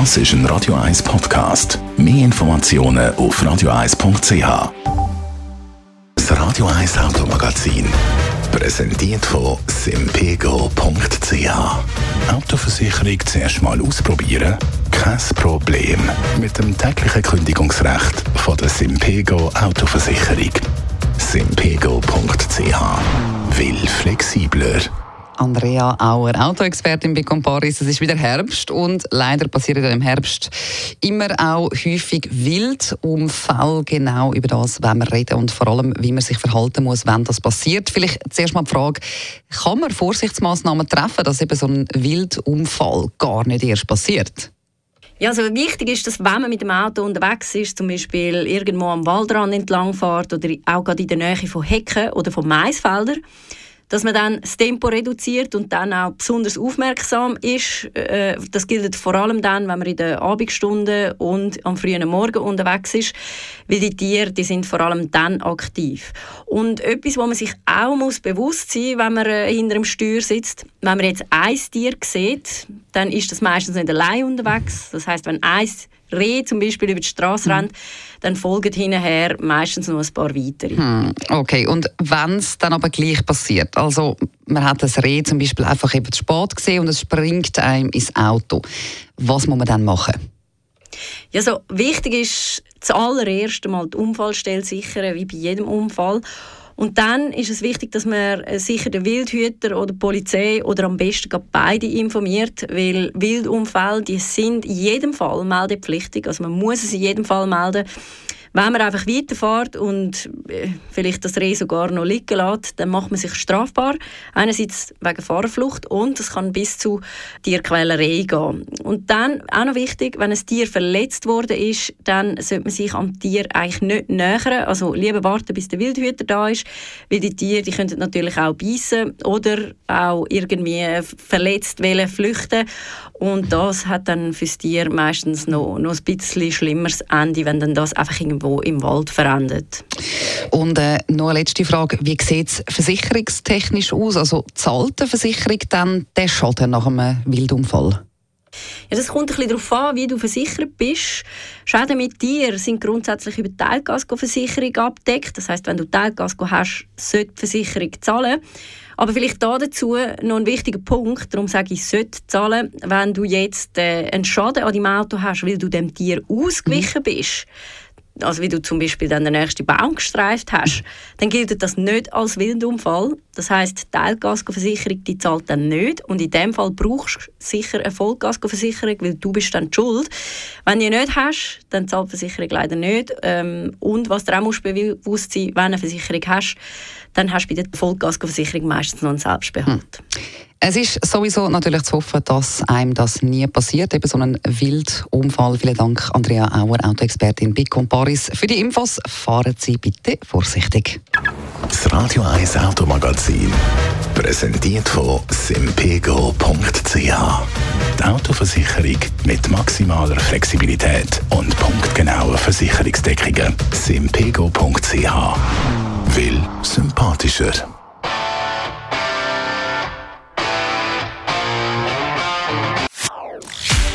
Das ist ein Radio 1 Podcast. Mehr Informationen auf radio1.ch. Das Radio 1 Automagazin. Präsentiert von simpego.ch. Autoversicherung zuerst mal ausprobieren? Kein Problem. Mit dem täglichen Kündigungsrecht von der Simpego Autoversicherung. simpego.ch. Will flexibler. Andrea Auer, Autoexpertin bei Comparis. Es ist wieder Herbst und leider passieren im Herbst immer auch häufig Wildunfälle. Genau über das wollen wir reden und vor allem, wie man sich verhalten muss, wenn das passiert. Vielleicht zuerst mal die Frage, kann man Vorsichtsmaßnahmen treffen, dass eben so ein Wildunfall gar nicht erst passiert? Ja, also wichtig ist, dass wenn man mit dem Auto unterwegs ist, zum Beispiel irgendwo am Waldrand entlang fährt oder auch gerade in der Nähe von Hecken oder von Maisfeldern, dass man dann das Tempo reduziert und dann auch besonders aufmerksam ist. Äh, das gilt vor allem dann, wenn man in den Abendstunden und am frühen Morgen unterwegs ist, weil die Tiere, die sind vor allem dann aktiv. Und etwas, wo man sich auch muss bewusst sein, wenn man äh, hinter dem Steuer sitzt, wenn man jetzt ein Tier sieht, dann ist das meistens nicht allein unterwegs. Das heißt, wenn ein Reh zum Beispiel über die Straße rennt, dann folgen hinterher meistens noch ein paar weitere. Hm, okay, und wenn es dann aber gleich passiert, also man hat das Reh zum Beispiel einfach eben zu spät gesehen und es springt einem ins Auto, was muss man dann machen? Ja, so wichtig ist zuallererst einmal die Unfallstelle sichern, wie bei jedem Unfall. Und dann ist es wichtig, dass man äh, sicher den Wildhüter oder die Polizei oder am besten beide informiert, weil Wildunfälle, die sind in jedem Fall meldepflichtig, also man muss es in jedem Fall melden. Wenn man einfach weiterfährt und äh, vielleicht das Reh sogar noch liegen lässt, dann macht man sich strafbar. Einerseits wegen Fahrerflucht und es kann bis zu Tierquälerei gehen. Und dann, auch noch wichtig, wenn ein Tier verletzt worden ist, dann sollte man sich am Tier eigentlich nicht nähern. Also lieber warten, bis der Wildhüter da ist, weil die Tiere, die können natürlich auch beißen oder auch irgendwie verletzt wollen, flüchten. Und das hat dann für das Tier meistens noch, noch ein bisschen schlimmeres Ende, wenn dann das einfach irgendwo irgendwo im Wald verendet. Und äh, noch eine letzte Frage, wie sieht es versicherungstechnisch aus? Also zahlt die Versicherung dann den Schaden nach einem Wildunfall? Ja, das kommt ein bisschen darauf an, wie du versichert bist. Schäden mit dir sind grundsätzlich über die Teilgaskoversicherung abdeckt. Das heißt, wenn du Teilgasko hast, sollte die Versicherung zahlen. Aber vielleicht da dazu noch ein wichtiger Punkt, darum sage ich, sollte zahlen, wenn du jetzt äh, einen Schaden an deinem Auto hast, weil du dem Tier ausgewichen mhm. bist also wie du zum Beispiel dann den nächsten Baum gestreift hast, dann gilt das nicht als Wildunfall. Das heißt, die Teilgasversicherung die zahlt dann nicht und in dem Fall brauchst du sicher eine Vollgasversicherung, weil du bist dann die schuld. Wenn du nicht hast, dann zahlt die Versicherung leider nicht. Ähm, und was du auch musst bewusst sein, wenn du eine Versicherung hast, dann hast du bei der Vollgasversicherung meistens noch einen Selbstbehalt. Hm. Es ist sowieso natürlich zu hoffen, dass einem das nie passiert, eben so ein Wildunfall. Vielen Dank, Andrea Auer, Autoexpertin bei Comparis. Für die Infos fahren Sie bitte vorsichtig. Das Radio 1 Automagazin, präsentiert von simpego.ch. Die Autoversicherung mit maximaler Flexibilität und punktgenauer Versicherungsdeckungen. simpego.ch. Will sympathischer.